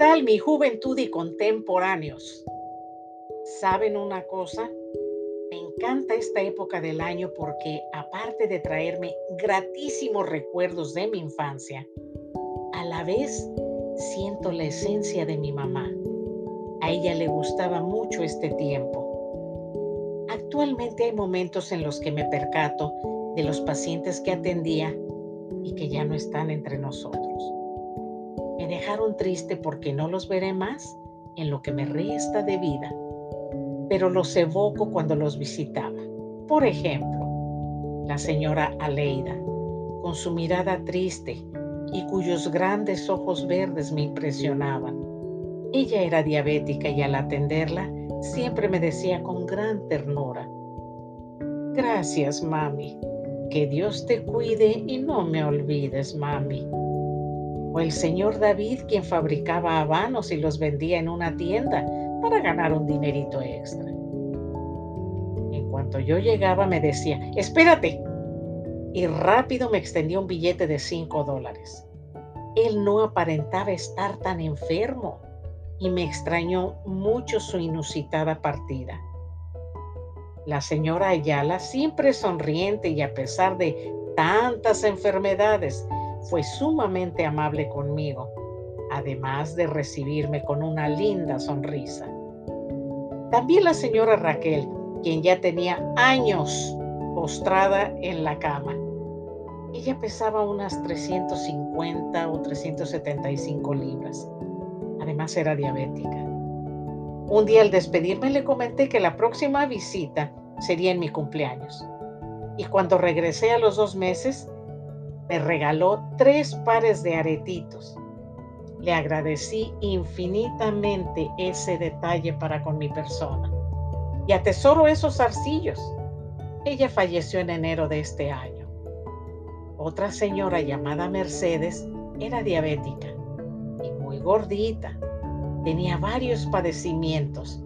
tal mi juventud y contemporáneos? ¿Saben una cosa? Me encanta esta época del año porque aparte de traerme gratísimos recuerdos de mi infancia, a la vez siento la esencia de mi mamá. A ella le gustaba mucho este tiempo. Actualmente hay momentos en los que me percato de los pacientes que atendía y que ya no están entre nosotros. Dejaron triste porque no los veré más en lo que me resta de vida pero los evoco cuando los visitaba. Por ejemplo, la señora Aleida, con su mirada triste y cuyos grandes ojos verdes me impresionaban. Ella era diabética y al atenderla siempre me decía con gran ternura, Gracias, mami. Que Dios te cuide y no me olvides, mami. O el señor David, quien fabricaba habanos y los vendía en una tienda para ganar un dinerito extra. En cuanto yo llegaba me decía, espérate. Y rápido me extendió un billete de cinco dólares. Él no aparentaba estar tan enfermo y me extrañó mucho su inusitada partida. La señora Ayala, siempre sonriente y a pesar de tantas enfermedades, fue sumamente amable conmigo además de recibirme con una linda sonrisa. También la señora Raquel, quien ya tenía años postrada en la cama. Ella pesaba unas 350 o 375 libras. Además era diabética. Un día al despedirme le comenté que la próxima visita sería en mi cumpleaños. Y cuando regresé a los dos meses, me regaló tres pares de aretitos le agradecí infinitamente ese detalle para con mi persona y atesoro esos arcillos. Ella falleció en enero de este año. Otra señora llamada Mercedes era diabética y muy gordita. Tenía varios padecimientos,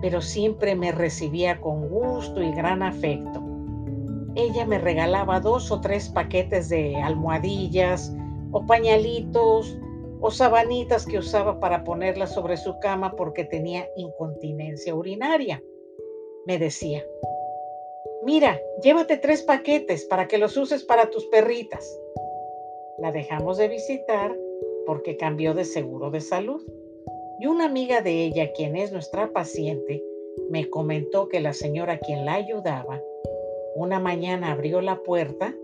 pero siempre me recibía con gusto y gran afecto. Ella me regalaba dos o tres paquetes de almohadillas o pañalitos o sabanitas que usaba para ponerla sobre su cama porque tenía incontinencia urinaria. Me decía, mira, llévate tres paquetes para que los uses para tus perritas. La dejamos de visitar porque cambió de seguro de salud. Y una amiga de ella, quien es nuestra paciente, me comentó que la señora quien la ayudaba, una mañana abrió la puerta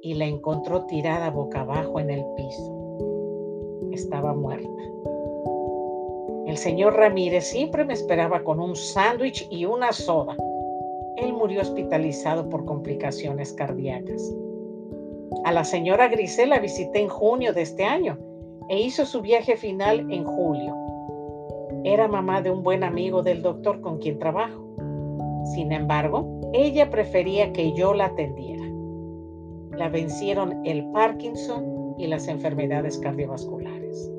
y la encontró tirada boca abajo en el piso estaba muerta. El señor Ramírez siempre me esperaba con un sándwich y una soda. Él murió hospitalizado por complicaciones cardíacas. A la señora Grisela visité en junio de este año e hizo su viaje final en julio. Era mamá de un buen amigo del doctor con quien trabajo. Sin embargo, ella prefería que yo la atendiera. La vencieron el Parkinson y las enfermedades cardiovasculares.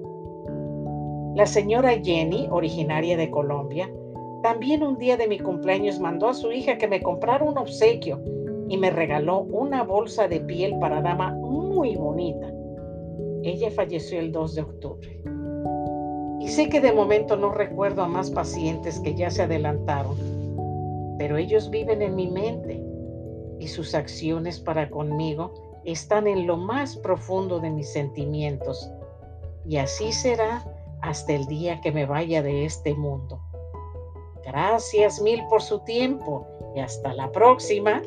La señora Jenny, originaria de Colombia, también un día de mi cumpleaños mandó a su hija que me comprara un obsequio y me regaló una bolsa de piel para dama muy bonita. Ella falleció el 2 de octubre. Y sé que de momento no recuerdo a más pacientes que ya se adelantaron, pero ellos viven en mi mente y sus acciones para conmigo están en lo más profundo de mis sentimientos. Y así será hasta el día que me vaya de este mundo. Gracias mil por su tiempo y hasta la próxima.